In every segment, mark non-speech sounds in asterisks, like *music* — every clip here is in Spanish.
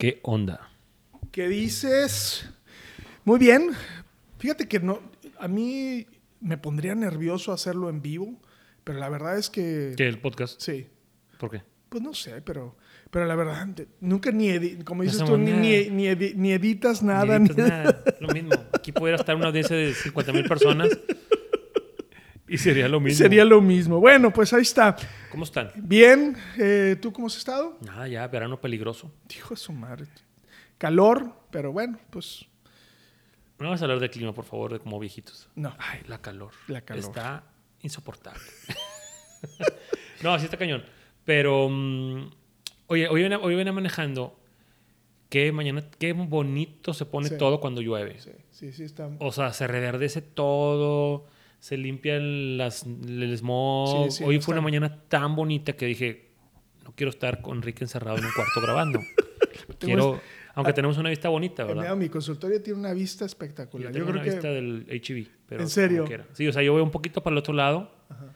¿Qué onda? ¿Qué dices? Muy bien. Fíjate que no, a mí me pondría nervioso hacerlo en vivo, pero la verdad es que... ¿Qué, el podcast? Sí. ¿Por qué? Pues no sé, pero, pero la verdad, nunca ni, edi- como dices hacemos tú, ni, ni, ni edi- ni editas nada. Ni- editas nada. Lo mismo. Aquí pudiera estar una audiencia de 50 mil personas y sería lo mismo. Sería lo mismo. Bueno, pues ahí está. ¿Cómo están? Bien, eh, ¿tú cómo has estado? Nada, ya, verano peligroso. Hijo de su madre. Calor, pero bueno, pues No vamos a hablar de clima, por favor, de como viejitos. no. Ay, la calor. La calor. Está insoportable. *laughs* no, así está cañón. Pero, mm, oye, hoy venía, hoy venía manejando que mañana, qué bonito se pone Sí. todo cuando llueve. Sí, sí, sí está. O sea, se reverdece todo, se limpia el, las, el smog. Sí, sí, Hoy no fue una está- mañana tan bonita que dije, no quiero estar con Enrique encerrado en un cuarto grabando. *laughs* Quiero, aunque tenemos una vista bonita, Mira, ¿verdad? mi consultorio tiene una vista Yo espectacular. tengo Yo, creo una que vista del HIV. Pero ¿En serio? Sí, o sea, yo veo un poquito para el otro lado Ajá.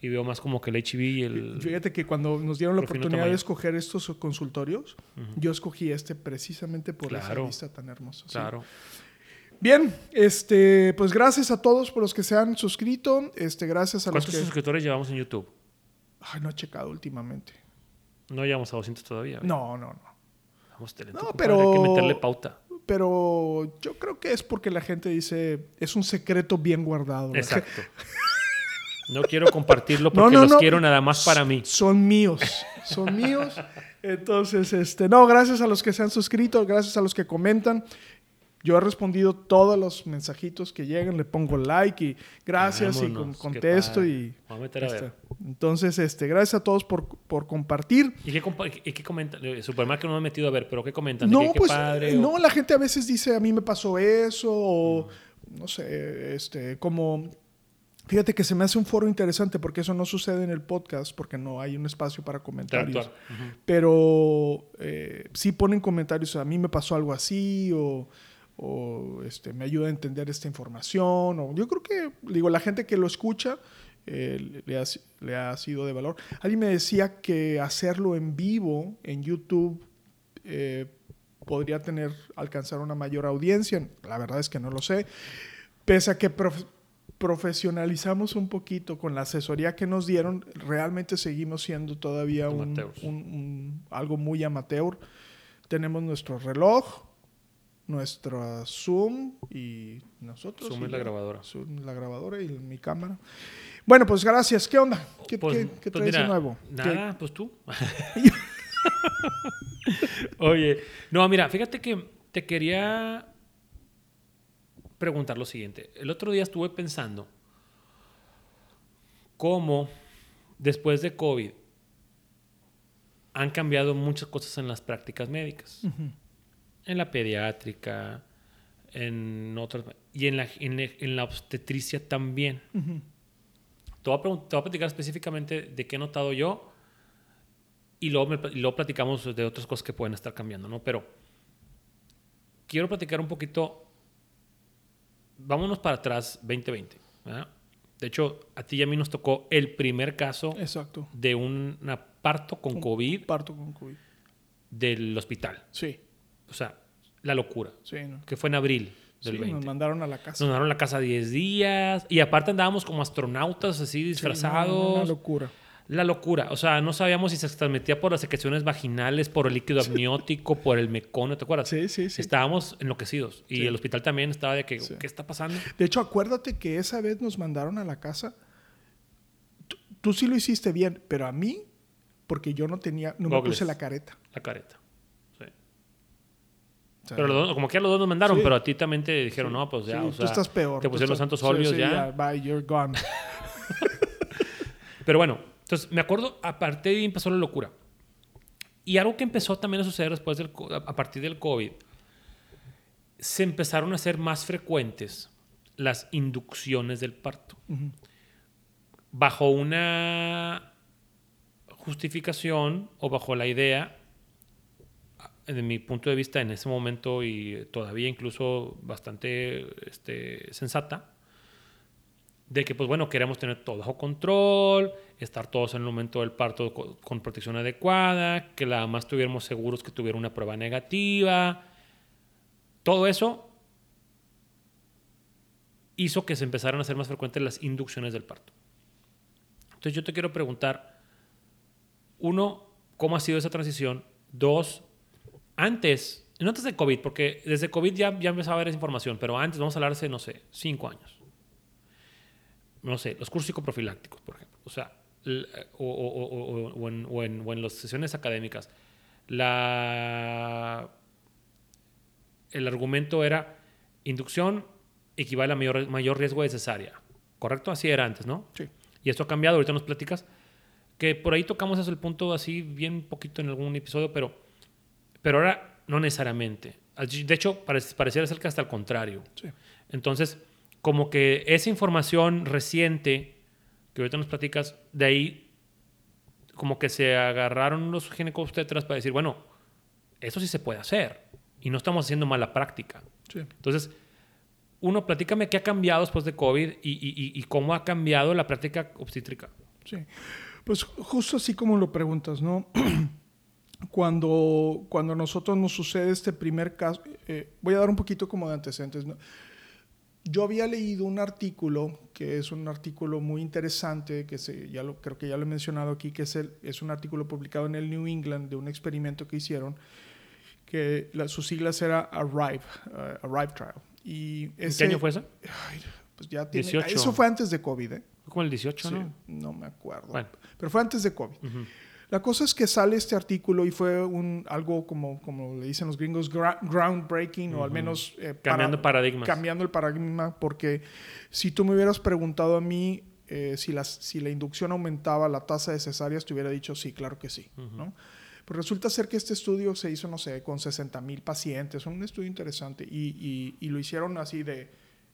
y veo más como que el HIV y el... Fíjate que cuando nos dieron la oportunidad de escoger estos consultorios, yo escogí este precisamente por esa Claro. vista tan hermosa. sí. Bien, este, pues gracias a todos por los que se han suscrito. Este, gracias a los ¿Cuántos suscriptores llevamos en YouTube? Ay, no he checado últimamente. No llegamos a 200 todavía. ¿verdad? No, no, no. Vamos, talento, No, compadre, pero- Hay que meterle pauta. Pero yo creo que es porque la gente dice es un secreto bien guardado. Exacto. *laughs* No quiero compartirlo No, porque no, los no. quiero nada más para mí. Son míos, son míos. *laughs* Entonces, este, no, gracias a los que se han suscrito, gracias a los que comentan. Yo he respondido todos los mensajitos que llegan, le pongo like y gracias y Vámonos, contesto y Voy a meter a ver. entonces este gracias a todos por, por compartir. ¿Y qué, compa- y qué comentan? Eh, Supermarket no me he metido a ver, pero ¿qué comentan? No, ¿De qué, qué pues padre? eh, o- no, la gente a veces dice a mí me pasó eso o no sé, este como fíjate que se me hace un foro interesante porque eso no sucede en el podcast porque no hay un espacio para comentarios. Pero eh, sí ponen comentarios, a mí me pasó algo así o, o, este, me ayuda a entender esta información. O, yo creo que, digo, la gente que lo escucha eh, le, ha, le ha sido de valor. Alguien me decía que hacerlo en vivo en YouTube eh, podría tener, alcanzar una mayor audiencia. La verdad es que no lo sé. Pese a que prof- profesionalizamos un poquito con la asesoría que nos dieron, realmente seguimos siendo todavía un, Amateurs. un- un- algo muy amateur. Tenemos nuestro reloj, nuestra Zoom y nosotros. Zoom y la grabadora. Zoom, la grabadora y mi cámara. Bueno, pues gracias. ¿Qué onda? ¿Qué, Pues- qué- qué pues traes de mira, nuevo? Nada, pues tú. *laughs* Oye, no, mira, fíjate que te quería preguntar lo siguiente. El otro día estuve pensando cómo después de COVID han cambiado muchas cosas en las prácticas médicas. En la pediátrica, en otras... Y en la, en, la- en la obstetricia también. Te voy, a te voy a platicar específicamente de qué he notado yo y luego, me y luego platicamos de otras cosas que pueden estar cambiando, ¿no? Pero quiero platicar un poquito, vámonos para atrás, 2020. ¿verdad? De hecho, a ti y a mí nos tocó el primer caso Exacto. de un parto con Un COVID Parto con COVID. del hospital. Sí, O sea, la locura. sí. ¿no? Que fue en abril del Sí, 20. nos mandaron a la casa. Nos mandaron a la casa 10 días y aparte andábamos como astronautas así Sí, no, disfrazados. Una locura. La locura. O sea, no sabíamos si se transmitía por las secreciones vaginales, por el líquido amniótico, por el mecono, ¿te acuerdas? Sí, sí, sí. Estábamos enloquecidos. Y Sí. el hospital también estaba de que, Sí. ¿qué está pasando? De hecho, acuérdate que esa vez nos mandaron a la casa. Tú, tú sí lo hiciste bien, pero a mí, porque yo no tenía, no me puse la careta. La careta. Sí. Pero los dos- como que a los dos nos mandaron, Sí. pero a ti también te dijeron, no, pues ya, sí, o tú sea, estás peor. Te tú pusieron los santos sí, óleos sí, ya. Bye, you're gone. *laughs* Pero bueno, entonces me acuerdo, aparte de ahí empezó la locura. Y algo que empezó también a suceder después del, a partir del COVID, se empezaron a hacer más frecuentes las inducciones del parto. Ujú. Bajo una justificación o bajo la idea, de mi punto de vista en ese momento y todavía incluso bastante este, sensata, de que, pues bueno, queremos tener todo bajo control, estar todos en el momento del parto co- con, protección adecuada, que la más tuviéramos seguros que tuviera una prueba negativa. Todo eso hizo que se empezaran a hacer más frecuentes las inducciones del parto. Entonces yo te quiero preguntar, uno, ¿cómo ha sido esa transición? Dos, antes, no antes de COVID, porque desde COVID ya, ya empezaba a haber esa información, pero antes, vamos a hablar hace, no sé, cinco años no sé, los cursos psicoprofilácticos, por ejemplo. O sea, o, o- o- en, o en- o en las sesiones académicas. La, el argumento era inducción equivale a mayor, mayor riesgo de cesárea. ¿Correcto? Así era antes, ¿no? Sí. Y esto ha cambiado, ahorita nos platicas. Que por ahí tocamos ese el punto así bien poquito en algún episodio, pero, pero ahora no necesariamente. De hecho, pareciera ser que hasta al contrario. Sí. Entonces, como que esa información reciente que ahorita nos platicas, de ahí como que se agarraron los ginecobstetras para decir, bueno, eso sí se puede hacer y no estamos haciendo mala práctica. Sí. Entonces, uno, platícame qué ha cambiado después de COVID y- y- y cómo ha cambiado la práctica obstétrica. Sí. Pues justo así como lo preguntas, ¿no? *clears throat* Cuando, cuando a nosotros nos sucede este primer caso, eh, voy a dar un poquito como de antecedentes, ¿no? Yo había leído un artículo, que es un artículo muy interesante, que se, ya lo, creo que ya lo he mencionado aquí, que es, el, es un artículo publicado en el New England de un experimento que hicieron, que la- sus siglas era ARRIVE, uh, ARRIVE Trial. Y ¿En ese- ¿Qué año fue eso? Ay, pues ya tiene, 18. Eso fue antes de COVID, ¿eh? Fue como el 18, Sí, ¿no? no me acuerdo. Bueno. Pero fue antes de COVID. Ujú. La cosa es que sale este artículo y fue un, algo como, como le dicen los gringos, groundbreaking o al menos... eh, para- Cambiando paradigmas. Cambiando el paradigma porque si tú me hubieras preguntado a mí eh, si, las, si la inducción aumentaba la tasa de cesáreas, te hubiera dicho sí, claro que sí. ¿no? Pero resulta ser que este estudio se hizo, no sé, con 60 mil pacientes, un estudio interesante y, y- y lo hicieron así de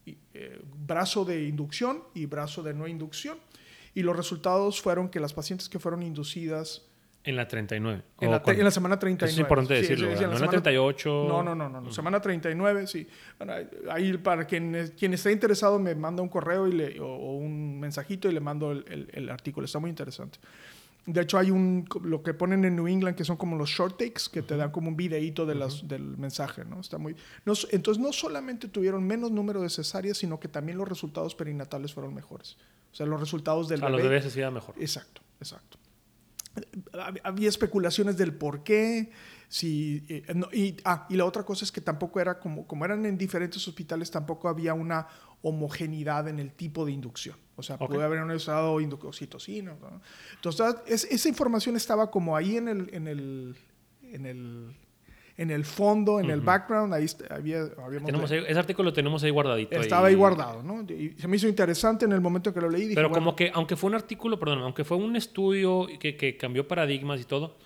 y, eh, brazo de inducción y brazo de no inducción. Y los resultados fueron que las pacientes que fueron inducidas En la 39. en ¿O la, en la semana 39. Eso es importante Sí, decirlo, sí, sí, ¿verdad? no en la semana- 38. No, no, no, no, no. Semana 39, sí. Bueno, ahí para quien, quien esté interesado me manda un correo y le, o, o un mensajito y le mando el, el- el artículo. Está muy interesante. De hecho, hay un, lo que ponen en New England que son como los short takes que te dan como un videíto de las, del mensaje, ¿no? Está muy... No, entonces, no solamente tuvieron menos número de cesáreas, sino que también los resultados perinatales fueron mejores. O sea, los resultados del A los bebé bebés se hacía mejor. Exacto, exacto. Hab- Había especulaciones del por qué, si, eh, no, y, ah, y la otra cosa es que tampoco era como, como eran en diferentes hospitales, tampoco había una homogeneidad en el tipo de inducción. O sea, Ok. puede haber usado oxitocina. ¿no? Entonces, es- esa información estaba como ahí en el, en el, en el, en el fondo, en el background, ahí había, habíamos Tenemos ahí- ese artículo lo tenemos ahí guardadito. estaba ahí guardado, ¿no? Y se me hizo interesante en el momento que lo leí. Dije, Pero bueno, como que, aunque fue un artículo, perdón, aunque fue un estudio que, que cambió paradigmas y todo,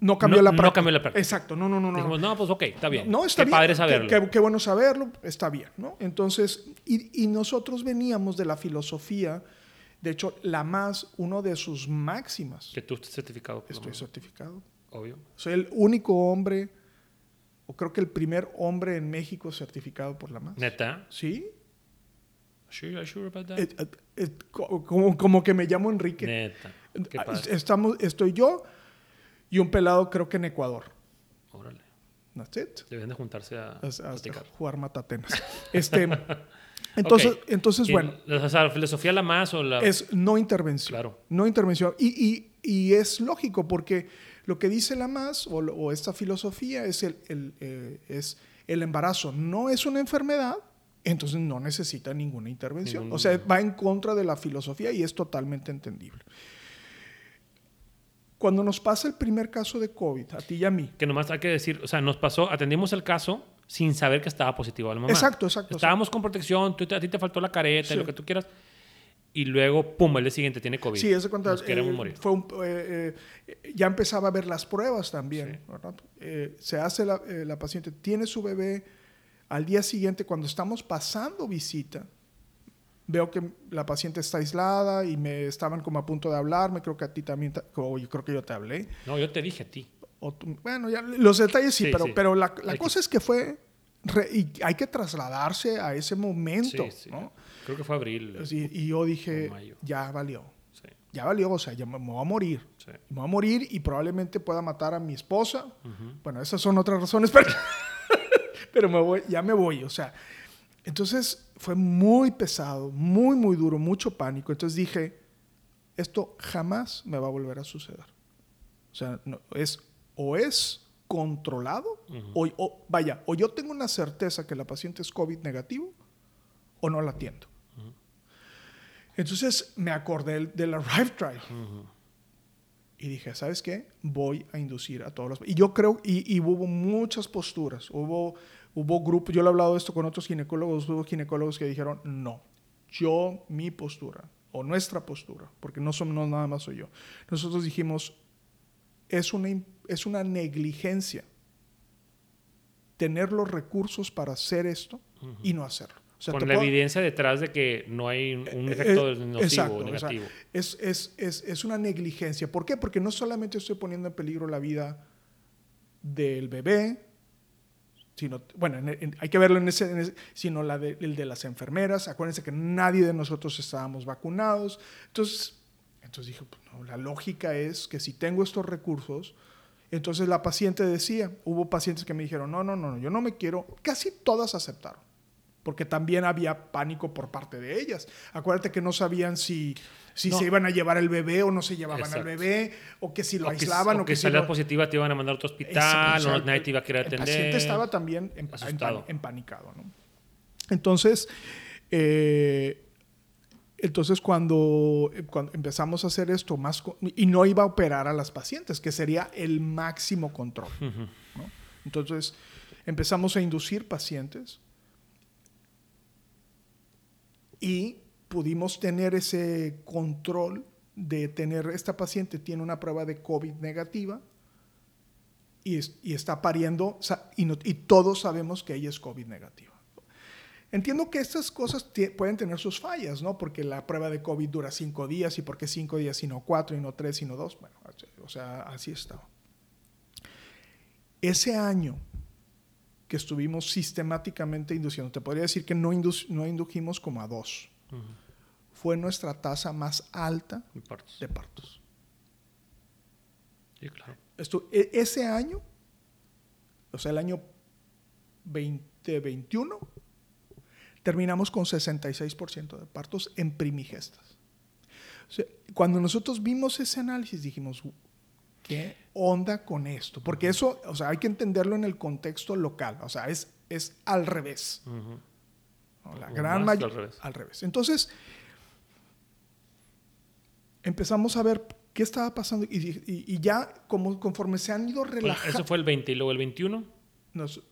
no cambió no- la no práctica. cambió la práctica. Exacto, no, no, no. no. dijimos, no, pues ok, está bien. No, está Qué bien. padre saberlo. Qué, qué bueno saberlo, está bien, ¿no? Entonces, y, y nosotros veníamos de la filosofía, de hecho, la más, uno de sus máximas, Que tú estés certificado. estoy certificado. Obvio. Soy el único hombre, o creo que el primer hombre en México certificado por la más. Neta. 'Sí? Sure, sure about that? Eh, eh, eh, co- como, como que me llamo Enrique. Neta. Qué Ah, padre. Estamos, estoy yo y un pelado, creo que en Ecuador. Órale. That's it. Deben de juntarse a, A- a- platicar. jugar matatenas. *laughs* Este, *laughs* entonces, entonces bueno, o sea, la filosofía la más o la... es no intervención. Claro. No intervención. Y, y- y es lógico porque lo que dice la más o, esta filosofía es el, el, eh, es el embarazo. No es una enfermedad, entonces no necesita ninguna intervención. Ningún- O sea, va en contra de la filosofía y es totalmente entendible. Cuando nos pasa el primer caso de COVID, a ti y a mí, Que nomás hay que decir, o sea, nos pasó, atendimos el caso sin saber que estaba positivo la mamá. Exacto, exacto, Estábamos con protección, tú a ti te faltó la careta, Sí. y lo que tú quieras. Y luego, pum, el día siguiente tiene COVID. Sí, eso cuando Nos queremos eh, morir. Fue un- eh, eh, ya empezaba a ver las pruebas también. ¿verdad? Eh, se hace la, eh, la paciente, tiene su bebé. Al día siguiente, cuando estamos pasando visita, veo que la paciente está aislada y me estaban como a punto de hablarme. Creo que a ti también, yo creo que yo te hablé. No, yo te dije a ti. O tú- bueno, ya, los detalles sí, Sí, pero, sí. pero la, la cosa es que fue. Re- y hay que trasladarse a ese momento. Sí, sí. ¿no? Creo que fue abril. Sí, y yo dije, ya valió. Ya valió, o sea, ya me, me voy a morir. Me voy a morir y probablemente pueda matar a mi esposa. Ujú. Bueno, esas son otras razones, *laughs* pero, pero me voy, ya me voy. O sea, entonces fue muy pesado, muy, muy duro, mucho pánico. Entonces dije, esto jamás me va a volver a suceder. O sea, no, es o es controlado, o, o- vaya, o yo tengo una certeza que la paciente es COVID negativo, o no la atiendo. Entonces me acordé del Arrive Trial. Y dije, ¿sabes qué? Voy a inducir a todos los... Y yo creo, y, y hubo muchas posturas, hubo, hubo grupos, yo le he hablado de esto con otros ginecólogos, hubo ginecólogos que dijeron, no, yo, mi postura, o nuestra postura, porque no, somos, no nada más soy yo, nosotros dijimos, es una, es una negligencia tener los recursos para hacer esto y no hacerlo. O sea, Con la puedo- evidencia detrás de que no hay un un eh, efecto eh, nocivo exacto, o o sea, negativo. es, es, es, es una negligencia. ¿Por qué? Porque no solamente estoy poniendo en peligro la vida del bebé, sino, bueno, en- en- hay que verlo en ese, en ese- sino la de, el de las enfermeras. Acuérdense que nadie de nosotros estábamos vacunados. Entonces, entonces dije, pues, no, la lógica es que si tengo estos recursos, entonces la paciente decía, hubo pacientes que me dijeron, no, no, no, no, yo no me quiero, casi todas aceptaron porque también había pánico por parte de ellas. Acuérdate que no sabían si, si No. se iban a llevar el bebé o no se llevaban al Exacto. bebé, o que si lo o que, aislaban, o o que, que si salías lo- positiva te iban a mandar a otro hospital, o nadie te iba a querer el atender. paciente estaba también empan- empanicado. ¿no? Entonces, eh, entonces cuando, eh, cuando empezamos a hacer esto más y no iba a operar a las pacientes, que sería el máximo control. Entonces empezamos a inducir pacientes y pudimos tener ese control de tener, esta paciente tiene una prueba de COVID negativa y, es- y está pariendo y, no- y todos sabemos que ella es COVID negativa. Entiendo que estas cosas pueden tener sus fallas, ¿no? Porque la prueba de COVID dura cinco días y por qué cinco días y no cuatro y no tres y no dos. Bueno, o sea, así estaba. Ese año que estuvimos sistemáticamente induciendo, te podría decir que no, indu- no indujimos como a dos. Fue nuestra tasa más alta partos. de partos. Sí, claro. Esto, e- ese año, o sea, el año 2021, terminamos con 66% de partos en primigestas. O sea, cuando nosotros vimos ese análisis dijimos, ¿qué onda con esto? Porque eso, o sea, hay que entenderlo en el contexto local, o sea, es, es al revés. Ujú. ¿no? La O gran mayoría. al revés. Al revés. Entonces, empezamos a ver qué estaba pasando y, y- y ya como, conforme se han ido Bueno, relajando. eso fue el 20 y luego el 21,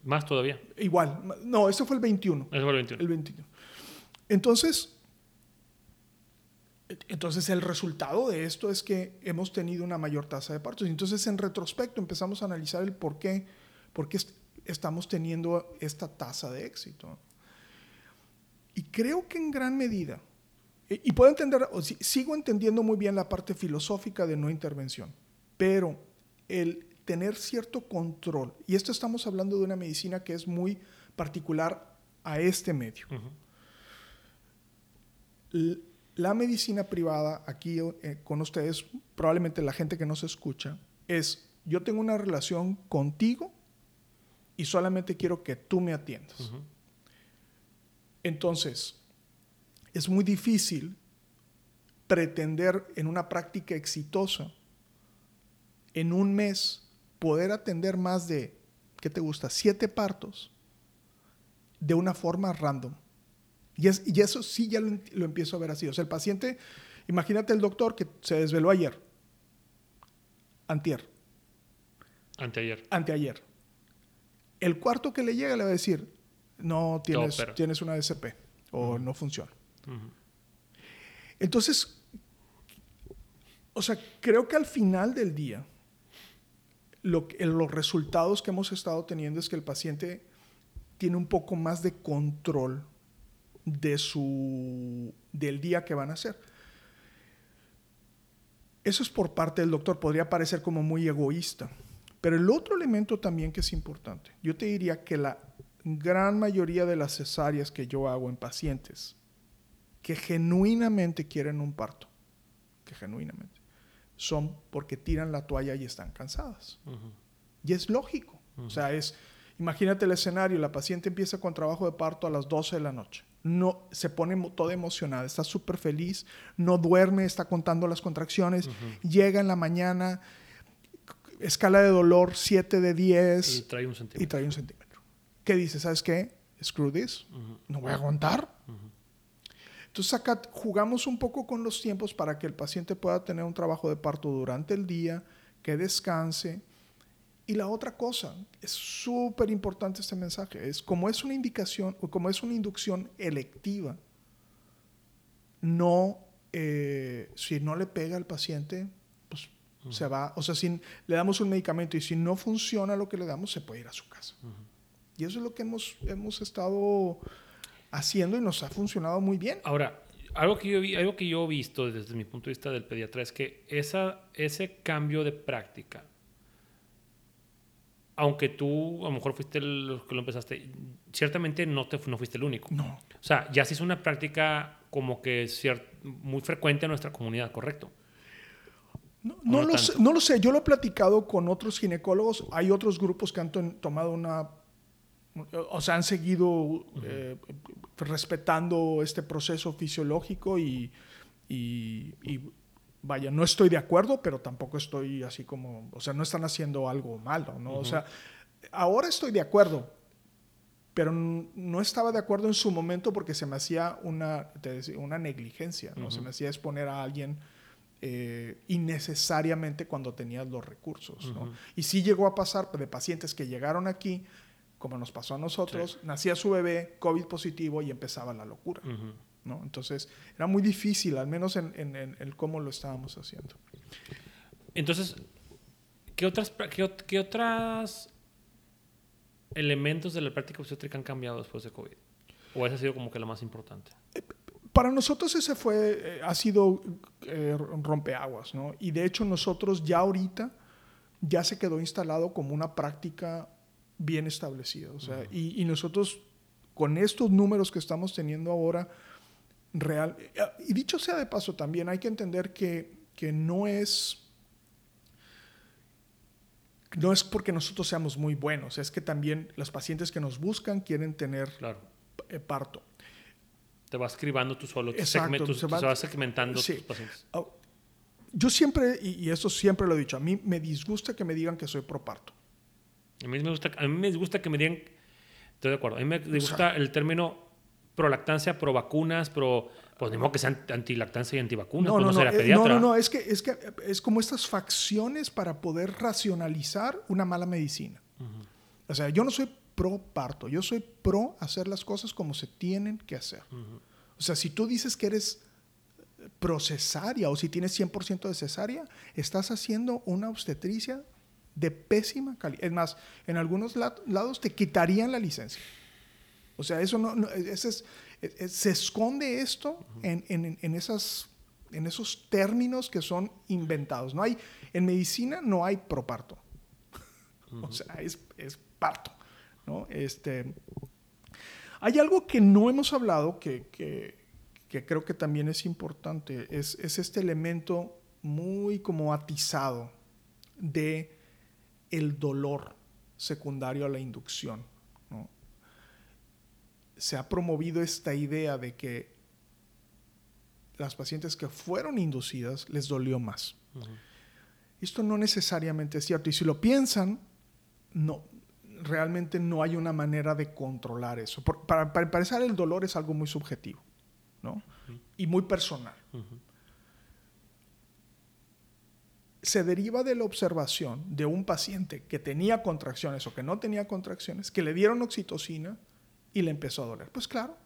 más todavía. igual, no, eso fue el 21. Eso fue el 21. El 21. Entonces, entonces el resultado de esto es que hemos tenido una mayor tasa de partos. Entonces, en retrospecto, empezamos a analizar el por qué, por qué est- estamos teniendo esta tasa de éxito. Y creo que en gran medida, y, y puedo entender, o si- sigo entendiendo muy bien la parte filosófica de no intervención, pero el tener cierto control, y esto estamos hablando de una medicina que es muy particular a este medio. La medicina privada, aquí eh, con ustedes, probablemente la gente que nos escucha, es yo tengo una relación contigo y solamente quiero que tú me atiendas. Entonces, es muy difícil pretender en una práctica exitosa, en un mes, poder atender más de, ¿qué te gusta? Siete partos de una forma random. Y, es- y eso sí ya lo, empiezo a ver así. O sea, el paciente, imagínate el doctor que se desveló ayer, antier, Anteayer. anteayer. El cuarto que le llega le va a decir, no tienes, tienes una DCP o no funciona. Entonces, o sea, creo que al final del día, lo los resultados que hemos estado teniendo es que el paciente tiene un poco más de control de su, del día que van a hacer. Eso es por parte del doctor, podría parecer como muy egoísta. Pero el otro elemento también que es importante, yo te diría que la gran mayoría de las cesáreas que yo hago en pacientes que genuinamente quieren un parto, que genuinamente, son porque tiran la toalla y están cansadas. Y es lógico. O sea, es, imagínate el escenario, la paciente empieza con trabajo de parto a las 12 de la noche. No, se pone toda emocionada, está súper feliz, no duerme, está contando las contracciones, llega en la mañana, escala de dolor 7 de 10 y trae un centímetro. Y trae un centímetro. ¿Qué dice? ¿Sabes qué? Screw this. No voy a aguantar. Entonces acá jugamos un poco con los tiempos para que el paciente pueda tener un trabajo de parto durante el día, que descanse. Y la otra cosa, es súper importante este mensaje, es como es una indicación, o como es una inducción electiva, no, eh, si no le pega al paciente, pues se va, o sea, si le damos un medicamento y si no funciona lo que le damos, se puede ir a su casa. Y eso es lo que hemos, hemos estado haciendo y nos ha funcionado muy bien. Ahora, algo que yo, vi, algo que yo he visto desde mi punto de vista del pediatra es que esa, ese cambio de práctica, aunque tú a lo mejor fuiste el que lo empezaste, ciertamente no, te, no fuiste el único. No. O sea, ya se hizo una práctica como que muy frecuente en nuestra comunidad, ¿correcto? No, no, lo sé, no, lo sé, yo lo he platicado con otros ginecólogos, hay otros grupos que han tomado una o sea, han seguido eh, respetando este proceso fisiológico y, vaya, no estoy de acuerdo, pero tampoco estoy así como, o sea, no están haciendo algo malo, ¿no? O sea, ahora estoy de acuerdo, pero no estaba de acuerdo en su momento porque se me hacía una, una negligencia, ¿no? Se me hacía exponer a alguien eh, innecesariamente cuando tenías los recursos, ¿no? Y sí llegó a pasar de pacientes que llegaron aquí como nos pasó a nosotros, nacía su bebé, COVID positivo y empezaba la locura. ¿no? Entonces era muy difícil, al menos en, en, el cómo lo estábamos haciendo. Entonces, ¿qué otras, qué, otras elementos de la práctica obstétrica han cambiado después de COVID? ¿O ese ha sido como que lo más importante? Eh, para nosotros ese fue, eh, ha sido eh, rompeaguas, ¿no? Y de hecho nosotros ya ahorita ya se quedó instalado como una práctica bien establecido. O sea, y, nosotros con estos números que estamos teniendo ahora, real, y dicho sea de paso también, hay que entender que, que no es... No es porque nosotros seamos muy buenos, es que también los pacientes que nos buscan quieren tener eh, parto. Te vas escribando tú solo, Exacto, se, va, segmentando tus pacientes. Ah, yo siempre, y, y, eso siempre lo he dicho, a mí me disgusta que me digan que soy pro parto. A mí me gusta, a mí me gusta que me digan, estoy de acuerdo, a mí me gusta el término pro lactancia, pro vacunas, pro, pues ni modo que sean antilactancia y antivacunas, no, no, no, eh, no, no, no, es que, es que es como estas facciones para poder racionalizar una mala medicina. O sea, yo no soy pro parto, yo soy pro hacer las cosas como se tienen que hacer. O sea, si tú dices que eres pro cesárea o si tienes 100% de cesárea, estás haciendo una obstetricia de pésima calidad. Es más, en algunos lados te quitarían la licencia. O sea, eso no, es, se esconde esto en, en, esas, en esos términos que son inventados. No hay, en medicina no hay proparto. *laughs* O sea, es, es parto. ¿no? Este, hay algo que no hemos hablado que, que, que creo que también es importante. Es, es este elemento muy como atizado de el dolor secundario a la inducción. Se ha promovido esta idea de que las pacientes que fueron inducidas les dolió más. Esto no necesariamente es cierto. Y si lo piensan, no, realmente no hay una manera de controlar eso. para, para, empezar, el dolor es algo muy subjetivo ¿no? y muy personal se deriva de la observación de un paciente que tenía contracciones o que no tenía contracciones, que le dieron oxitocina y le empezó a doler. Pues claro,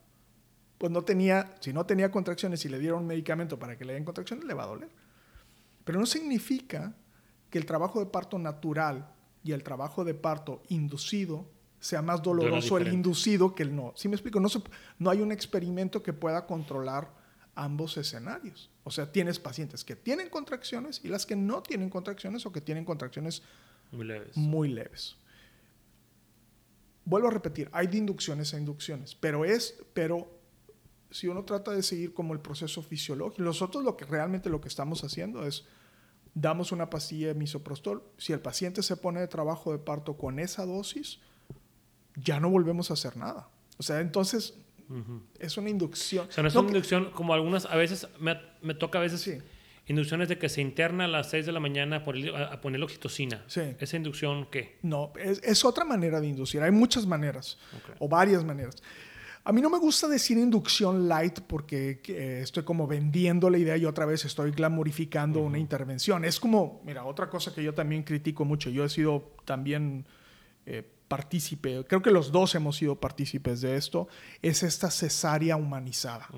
pues no tenía, si no tenía contracciones y le dieron un medicamento para que le den contracciones, le va a doler. Pero no significa que el trabajo de parto natural y el trabajo de parto inducido sea más doloroso el inducido que el no. ¿Sí me explico? No, no hay un experimento que pueda controlar ambos escenarios. O sea, tienes pacientes que tienen contracciones y las que no tienen contracciones o que tienen contracciones muy leves. Muy leves. Vuelvo a repetir, hay de inducciones a inducciones, pero es, pero si uno trata de seguir como el proceso fisiológico, nosotros lo que realmente lo que estamos haciendo es damos una pastilla de misoprostol. Si el paciente se pone de trabajo de parto con esa dosis, ya no volvemos a hacer nada. O sea, entonces es una inducción. O sea, no es una inducción como algunas, a veces me, me toca a veces sí. inducciones de que se interna a las 6 de la mañana a poner, a poner oxitocina. Sí. ¿Esa inducción qué? No, es, es, otra manera de inducir. Hay muchas maneras o varias maneras. A mí no me gusta decir inducción light porque estoy como vendiendo la idea y otra vez estoy glamorificando una intervención. Es como, mira, otra cosa que yo también critico mucho. Yo he sido también eh, partícipe, creo que los dos hemos sido partícipes de esto, es esta cesárea humanizada.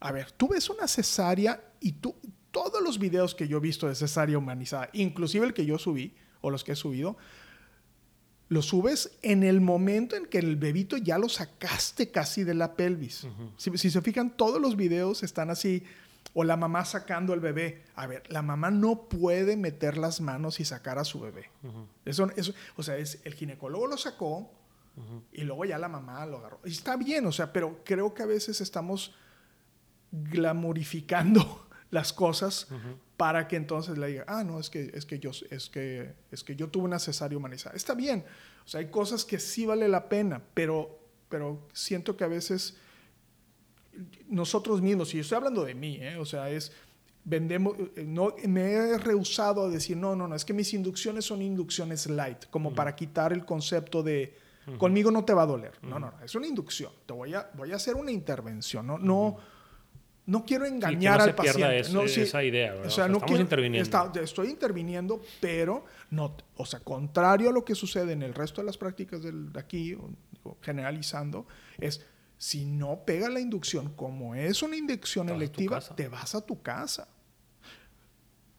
A ver, tú ves una cesárea y tú, todos los videos que yo he visto de cesárea humanizada, inclusive el que yo subí o los que he subido, lo subes en el momento en que el bebito ya lo sacaste casi de la pelvis. si, si, se fijan, todos los videos están así o la mamá sacando al bebé. A ver, la mamá no puede meter las manos y sacar a su bebé. eso, eso, o sea, es, el ginecólogo lo sacó y luego ya la mamá lo agarró. Y está bien, o sea, pero creo que a veces estamos glamorificando *laughs* las cosas para que entonces le diga, ah, no, es que, es que, yo, es que, es que yo tuve una cesárea humanizada. Está bien, o sea, hay cosas que sí vale la pena, pero, pero siento que a veces nosotros mismos, y estoy hablando de mí, ¿eh? o sea, es, vendemos, eh, no, me he rehusado a decir, no, no, no, es que mis inducciones son inducciones light, como para quitar el concepto de, conmigo no te va a doler. No, no, no, es una inducción, te voy a, voy a hacer una intervención, no, no, no quiero engañar al paciente. no, esa idea, O sea, no estamos interviniendo. estoy interviniendo, pero no, o sea, contrario a lo que sucede en el resto de las prácticas del, de aquí, generalizando, es si no pega la inducción, como es una inducción electiva, te vas a tu casa.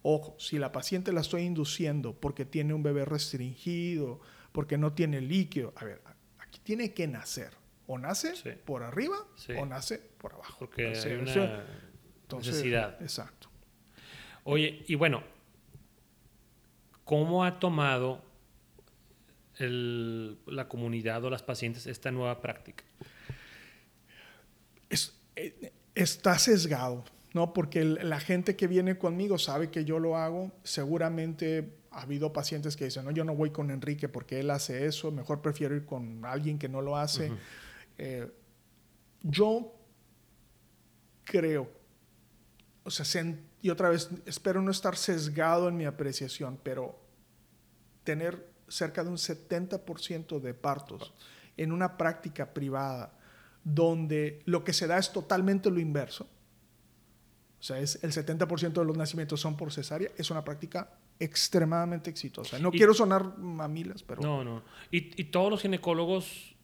Ojo, si la paciente la estoy induciendo porque tiene un bebé restringido, porque no tiene líquido, a ver, aquí tiene que nacer. O nace por arriba o nace por abajo. Porque hay una necesidad. Exacto. Oye, y bueno, ¿cómo ha tomado la comunidad o las pacientes esta nueva práctica? Eh, está sesgado, ¿no? Porque la gente que viene conmigo sabe que yo lo hago. Seguramente ha habido pacientes que dicen, no, yo no voy con Enrique porque él hace eso, mejor prefiero ir con alguien que no lo hace. Eh, yo creo, o sea, y otra vez, espero no estar sesgado en mi apreciación, pero tener cerca de un 70% de partos en una práctica privada donde lo que se da es totalmente lo inverso. O sea, es el 70% de los nacimientos son por cesárea. Es una práctica extremadamente exitosa. No quiero sonar mamilas, pero... No, no. Y, y, todos los ginecólogos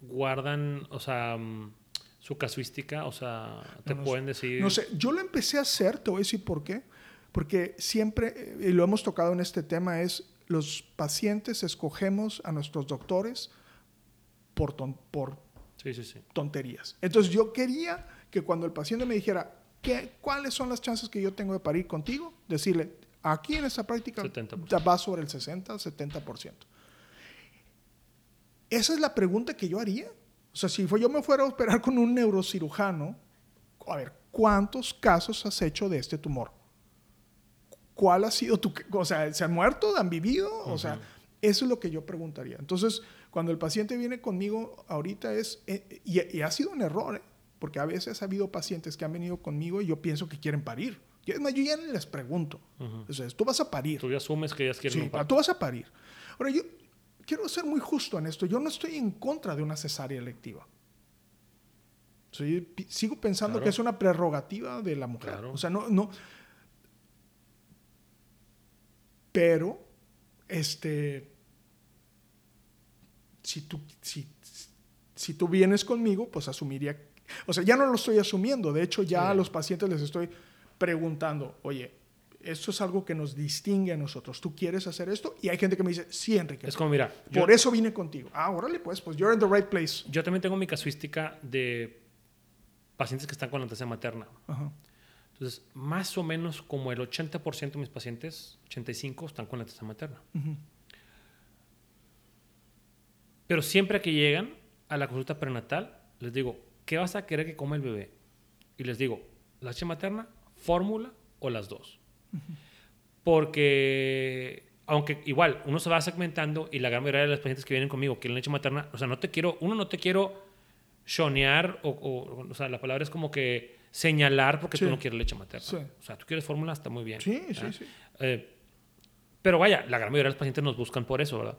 guardan, o sea, mm, su casuística, o sea, te pueden decir... No sé, yo lo empecé a hacer, te voy a decir por qué. Porque siempre, y lo hemos tocado en este tema, es los pacientes escogemos a nuestros doctores por, por tonterías. Entonces yo quería que cuando el paciente me dijera, ¿qué, ¿cuáles son las chances que yo tengo de parir contigo? Decirle, aquí en esta práctica va sobre el 60, 70%. Esa es la pregunta que yo haría. O sea, si yo me fuera a operar con un neurocirujano, a ver, ¿cuántos casos has hecho de este tumor? ¿Cuál ha sido tu... O sea, ¿se han muerto? ¿Han vivido? O sea, eso es lo que yo preguntaría. Entonces, cuando el paciente viene conmigo ahorita es, eh, y, ha sido un error, ¿eh? porque a veces ha habido pacientes que han venido conmigo y yo pienso que quieren parir. Yo, yo ya ni les pregunto. Entonces, tú vas a parir. Tú ya asumes que ellas quieren sí, tú vas a parir. Ahora, yo quiero ser muy justo en esto. Yo no estoy en contra de una cesárea electiva. sigo pensando que es una prerrogativa de la mujer. O sea, no, no. Pero, este, si tú, si, si tú vienes conmigo, pues asumiría, o sea, ya no lo estoy asumiendo, de hecho ya a los pacientes les estoy preguntando, oye, esto es algo que nos distingue a nosotros. ¿Tú quieres hacer esto? Y hay gente que me dice, sí, Enrique. Es como, mira. Por eso vine contigo. Ah, órale, pues, pues you're in the right place. Yo también tengo mi casuística de pacientes que están con lactancia materna. Entonces, más o menos como el 80% de mis pacientes, 85, están con lactancia materna. Pero siempre que llegan a la consulta prenatal, les digo, ¿qué vas a querer que coma el bebé? Y les digo, leche materna, fórmula o las dos. Porque, aunque igual uno se va segmentando y la gran mayoría de los pacientes que vienen conmigo quieren leche materna, o sea, no te quiero, uno no te quiero shonear o, o, sea, la palabra es como que señalar porque tú no quieres leche materna. O sea, tú quieres fórmula, está muy bien. Sí, sí, sí. Eh, pero vaya, la gran mayoría de los pacientes nos buscan por eso, ¿verdad?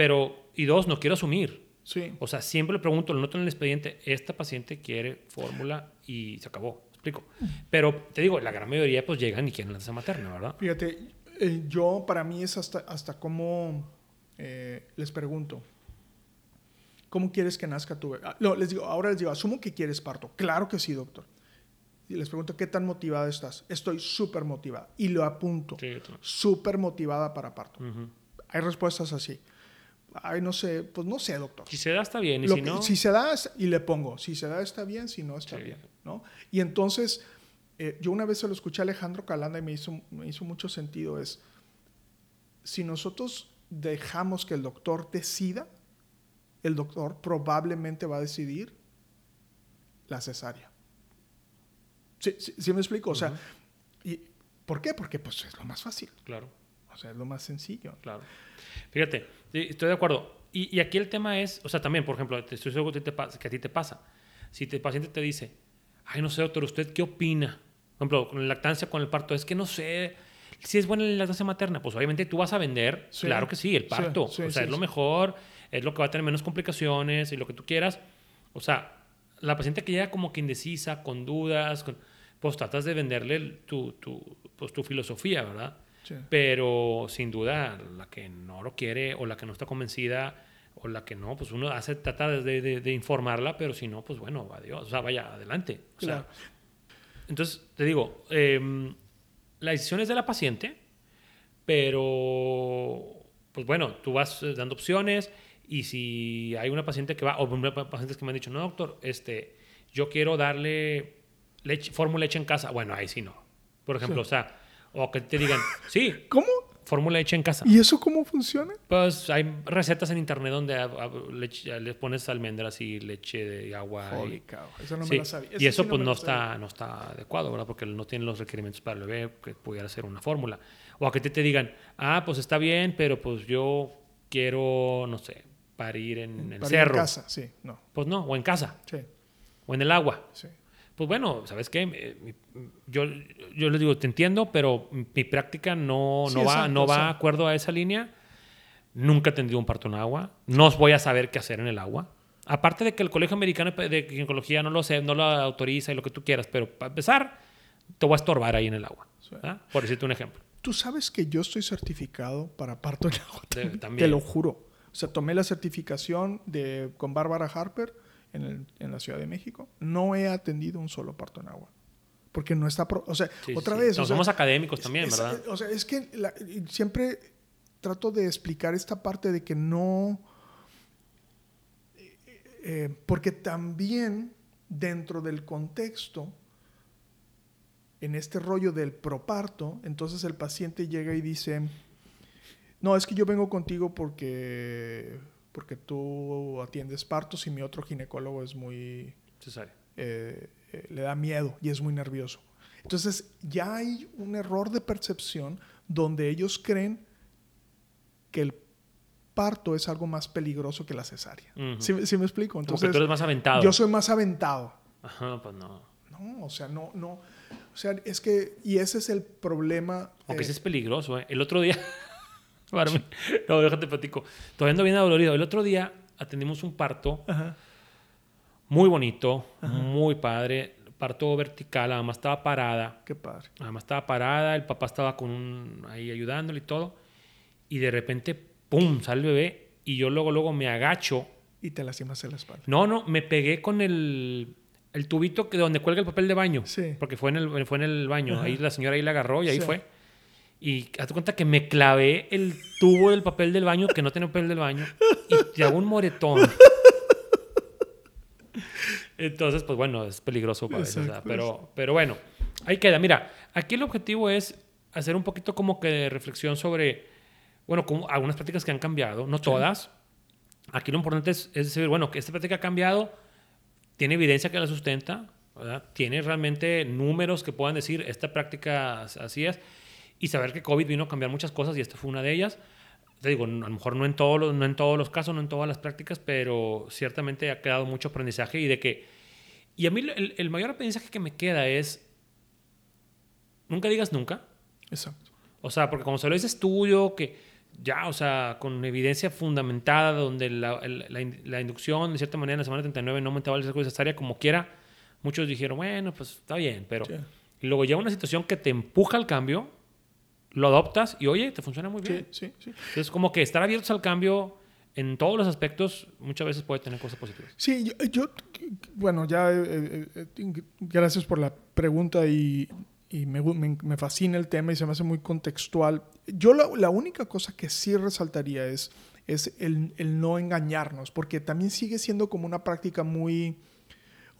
Pero, y dos, no quiero asumir. Sí. O sea, siempre le pregunto, lo noto en el expediente, esta paciente quiere fórmula y se acabó explico. Pero te digo, la gran mayoría pues llegan y quieren la materna, ¿verdad? Fíjate, eh, yo para mí es hasta, hasta cómo eh, les pregunto. ¿Cómo quieres que nazca tu bebé? Ah, no, les digo, ahora les digo, asumo que quieres parto. Claro que sí, doctor. Y les pregunto, ¿qué tan motivada estás? Estoy súper motivada. Y lo apunto. Sí, súper motivada para parto. Hay respuestas así. Ay, no sé, pues no sé, doctor. Si se da, está bien. Y si no. Si se da, y le pongo. Si se da, está bien. Si no, está bien. ¿no? Y entonces, eh, yo una vez se lo escuché a Alejandro Calanda y me hizo, me hizo mucho sentido. Es, si nosotros dejamos que el doctor decida, el doctor probablemente va a decidir la cesárea. ¿Sí, sí, me explico? O sea, y, ¿por qué? Porque pues es lo más fácil. Claro. O sea, es lo más sencillo. Claro. Fíjate, estoy de acuerdo. Y, y, aquí el tema es, o sea, también, por ejemplo, estoy seguro que, te, que a ti te pasa. Si el paciente te dice, ay, no sé, doctor, ¿usted qué opina? Por ejemplo, con la lactancia, con el parto, es que no sé si es buena la lactancia materna. Pues obviamente tú vas a vender, claro que sí, el parto. o sea, es lo mejor, es lo que va a tener menos complicaciones y lo que tú quieras. O sea, la paciente que llega como que indecisa, con dudas, pues tratas de venderle tu, tu, pues, tu filosofía, ¿verdad? Pero sin duda, la que no lo quiere o la que no está convencida o la que no, pues uno hace, trata de, de, informarla, pero si no, pues bueno, adiós, o sea, vaya adelante. entonces, te digo, em, la decisión es de la paciente, pero, pues bueno, tú vas eh, dando opciones y si hay una paciente que va, o pacientes que me han dicho, no, doctor, este, yo quiero darle leche, fórmula leche en casa, bueno, ahí sí no. Por ejemplo, o sea, o que te digan, *laughs* sí. ¿Cómo? Fórmula hecha en casa. ¿Y eso cómo funciona? Pues hay recetas en internet donde le pones almendras y leche de agua. y, eso no me lo sabía. y eso, pues no, está, no está adecuado, ¿verdad? Porque no tiene los requerimientos para el bebé que pudiera ser una fórmula. O a que te, te digan, ah, pues está bien, pero pues yo quiero, no sé, parir en el cerro. en casa, sí, no. Pues no, o en casa. Sí. O en el agua. Sí pues bueno, ¿sabes qué? Yo, yo les digo, te entiendo, pero mi práctica no, no, va, no va acuerdo a esa línea. Nunca he tenido un parto en agua. No os voy a saber qué hacer en el agua. Aparte de que el Colegio Americano de Ginecología no lo sé, no lo autoriza y lo que tú quieras, pero para empezar, te voy a estorbar ahí en el agua. Por decirte un ejemplo. Tú sabes que yo estoy certificado para parto en agua. también. Te lo juro. O sea, tomé la certificación de, con Bárbara Harper en, la Ciudad de México, no he atendido un solo parto en agua. Porque no está... o sea, otra vez... somos académicos también, ¿verdad? O sea, es que siempre trato de explicar esta parte de que no... Eh, eh, porque también dentro del contexto, en este rollo del proparto, entonces el paciente llega y dice, no, es que yo vengo contigo porque porque tú atiendes partos y mi otro ginecólogo es muy... Eh, eh, le da miedo y es muy nervioso. Entonces ya hay un error de percepción donde ellos creen que el parto es algo más peligroso que la cesárea. ¿Sí, me explico? Entonces, tú eres más aventado. Yo soy más aventado. Ajá, pues no. No, o sea, no, no. O sea, es que, y ese es el problema. Aunque ese es peligroso, ¿eh? El otro día, *laughs* no, déjate platico. Todavía no viene dolorido. El otro día atendimos un parto muy bonito, muy padre. Parto vertical, la mamá estaba parada. Qué padre. La mamá estaba parada, el papá estaba con un, ahí ayudándole y todo. Y de repente, ¡pum! sale el bebé y yo luego, luego me agacho Y te lastimaste la espalda. No, no, me pegué con el, el tubito que donde cuelga el papel de baño. Sí. Porque fue en el, fue en el baño. Ajá. Ahí la señora ahí la agarró y ahí Sí. fue. Y hazte cuenta que me clavé el tubo del papel del baño, que no tenía papel del baño, y te hago un moretón. Entonces, pues bueno, es peligroso para. Exacto. Pero, pero bueno, ahí queda. Mira, aquí el objetivo es hacer un poquito como que de reflexión sobre, bueno, como algunas prácticas que han cambiado, no todas. Aquí lo importante es, es decir, bueno, que esta práctica ha cambiado, tiene evidencia que la sustenta, ¿verdad? Tiene realmente números que puedan decir, esta práctica así es, y saber que COVID vino a cambiar muchas cosas y esta fue una de ellas. Te digo, a lo mejor no en, todos los, no en todos los casos, no en todas las prácticas, pero ciertamente ha quedado mucho aprendizaje y de que... Y a mí el, el mayor aprendizaje que me queda es, nunca digas nunca. Exacto. O sea, porque como se lo dice estudio, que ya, o sea, con evidencia fundamentada, donde la, el- la in- la inducción, de cierta manera, en la semana 39 no aumentaba el riesgo de cesárea, como quiera, muchos dijeron, bueno, pues está bien, pero... Sí. Y luego llega una situación que te empuja al cambio, lo adoptas y, oye, te funciona muy Sí, bien. sí, sí. Entonces, como que estar abiertos al cambio en todos los aspectos, muchas veces puede tener cosas positivas. Sí, yo, yo- bueno, ya, eh, eh, eh, gracias por la pregunta y, y me, me- me fascina el tema y se me hace muy contextual. Yo la, la única cosa que sí resaltaría es, es el, el no engañarnos, porque también sigue siendo como una práctica muy,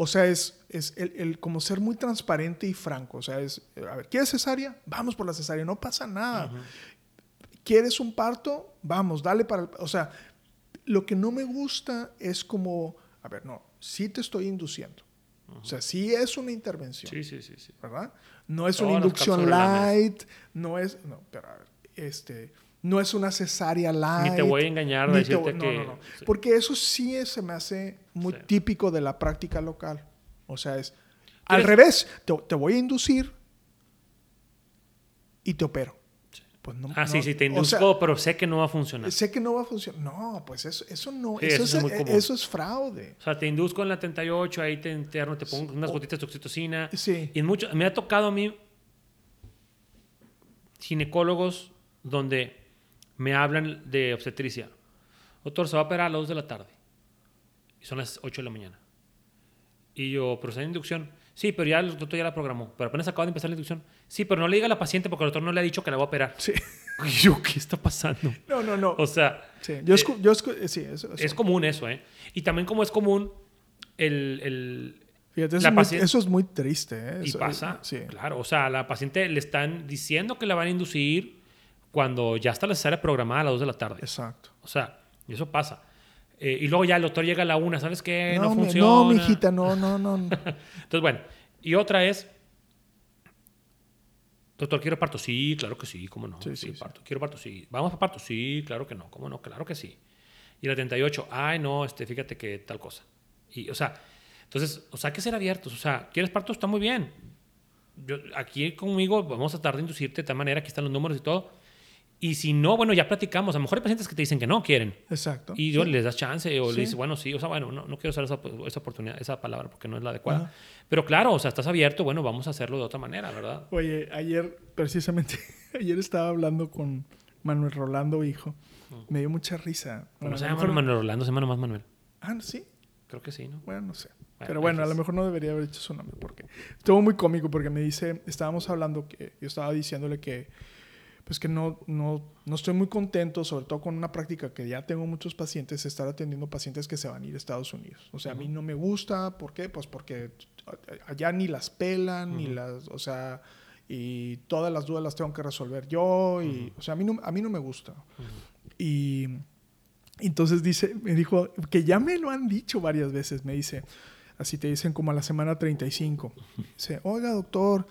o sea, es, es el, el como ser muy transparente y franco, o sea, es, a ver, ¿quieres cesárea? Vamos por la cesárea, no pasa nada. ¿Quieres un parto? Vamos, dale para el... O sea, lo que no me gusta es como, a ver, no, sí te estoy induciendo. O sea, sí es una intervención, Sí, sí, sí, sí. ¿verdad? No es Todas una inducción light, no es, no, pero a ver, este, no es una cesárea light. Ni te voy a engañar de decirte no, que... no, no. sí. Porque eso sí es- se me hace muy Sí. típico de la práctica local. O sea, es al es- revés, te, te voy a inducir y te opero. Pues no, Ah, sí, sí, te o induzco, sea, pero sé que no va a funcionar. Sé que no va a funcionar. No, pues eso, eso no, eso, eso es eso es fraude. O sea, te induzco en la 38, ahí te interno, te pongo unas gotitas de oxitocina. Sí. Y en mucho, me ha tocado a mí ginecólogos donde me hablan de obstetricia. Doctor, se va a operar a las 2 de la tarde. Y son las 8 de la mañana. Y yo, pero está en inducción. Sí, pero ya el doctor ya la programó. Pero apenas acaba de empezar la inducción. Sí, pero no le diga a la paciente porque el doctor no le ha dicho que la va a operar. Sí. *laughs* Y yo, ¿qué está pasando? No, no, no. O sea, Sí, yo, eh, yo eh, sí, eso, eso. es común eso, ¿eh? Y también como es común el, el, Fíjate, eso, la es muy, eso es muy triste. ¿eh? Y Eso- pasa, Sí. claro. O sea, a la paciente le están diciendo que la van a inducir cuando ya está la cesárea programada a las 2 de la tarde. Exacto. O sea, y eso pasa. Eh, y luego ya el doctor llega a la una, ¿sabes qué? No, no, mi- funciona. no, mijita, no, no, no. *laughs* Entonces, bueno. Y otra es... Doctor, ¿quiero parto? Sí, claro que sí, ¿cómo no? Sí, Sí, sí, sí. parto. ¿Quiero parto? Sí. ¿Vamos a parto? Sí, claro que no. ¿Cómo no? Claro que sí. Y la 38, ay, no, este, fíjate que tal cosa. Y, o sea, entonces, o sea, hay que ser abiertos. O sea, ¿quieres parto? Está muy bien. Yo, aquí conmigo vamos a tratar de inducirte de tal manera, aquí están los números y todo. Y si no, bueno, ya platicamos. A lo mejor hay pacientes que te dicen que no quieren. Exacto. Y yo Sí. les das chance o Sí. le dices, bueno, sí, o sea, bueno, no, no quiero usar esa, esa oportunidad, esa palabra porque no es la adecuada. Ajá. Pero claro, o sea, estás abierto, bueno, vamos a hacerlo de otra manera, ¿verdad? Oye, ayer, precisamente, *laughs* ayer estaba hablando con Manuel Rolando, hijo. Me dio mucha risa. Bueno, Bueno, se llama Manuel Orlando, se llama nomás Manuel. Ah, sí. Creo que sí, ¿no? Bueno, no sé. Bueno, Pero bueno, a lo mejor no debería haber hecho su nombre porque estuvo muy cómico porque me dice, estábamos hablando que yo estaba diciéndole que pues que no, no, no estoy muy contento, sobre todo con una práctica que ya tengo muchos pacientes, estar atendiendo pacientes que se van a ir a Estados Unidos. O sea, a mí no me gusta, ¿por qué? Pues porque allá ni las pelan, ni las, o sea, y todas las dudas las tengo que resolver yo, y, o sea, a mí no, a mí no me gusta. Y entonces dice, me dijo, que ya me lo han dicho varias veces, me dice, así te dicen como a la semana 35. Dice, oiga doctor,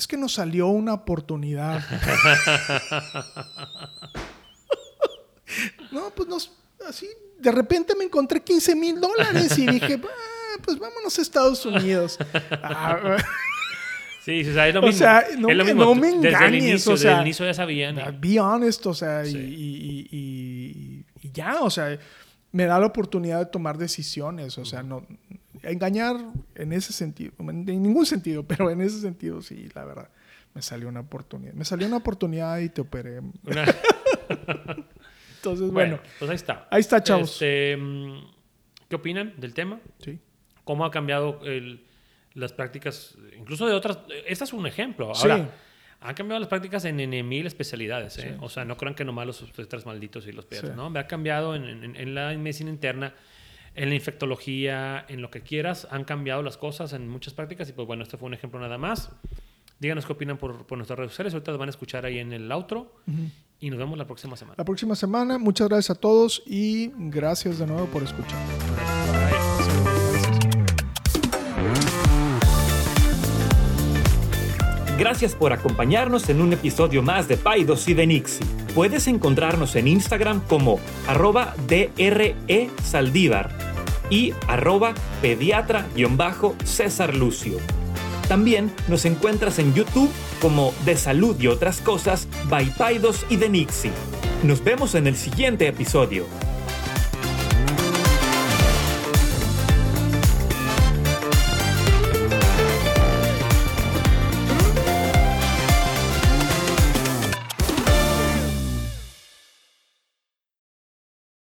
es que nos salió una oportunidad. *laughs* no, pues nos, así, de repente me encontré 15 mil dólares y dije, "Ah, pues vámonos a Estados Unidos. Ah, *laughs* Sí, o sea, es lo O mismo. sea, no es lo me- mismo. no me Desde el engañes, inicio, o sea, desde el inicio ya sabían. y- Be honest, o sea, Sí. y, y- y- y ya, o sea, me da la oportunidad de tomar decisiones, o sea, no engañar en ese sentido, en ningún sentido, pero en ese sentido sí, la verdad, me salió una oportunidad, me salió una oportunidad y te operé. *laughs* Entonces, bueno, bueno, pues ahí está. ahí está, chavos. Este, mm, qué opinan del tema, Sí. cómo ha cambiado el- las prácticas, incluso de otras. Este es un ejemplo. Sí. Ahora, han cambiado las prácticas en, en mil especialidades. ¿eh? O sea, no crean que nomás los obstetras malditos y los pediatras, Sí. ¿no? Ha cambiado en, en- en la medicina interna, en la infectología, en lo que quieras. Han cambiado las cosas en muchas prácticas. Y pues bueno, este fue un ejemplo nada más. Díganos qué opinan por, por nuestras redes sociales. Ahorita van a escuchar ahí en el outro. Y nos vemos la próxima semana. La próxima semana, muchas gracias a todos y gracias de nuevo por escuchar. Gracias por acompañarnos en un episodio más de Paidos y de Nixie. Puedes encontrarnos en Instagram como arroba DRE Saldívar y arroba pediatra-césar Lucio. También nos encuentras en YouTube como De Salud y otras cosas by Paidos y de Nixie. Nos vemos en el siguiente episodio.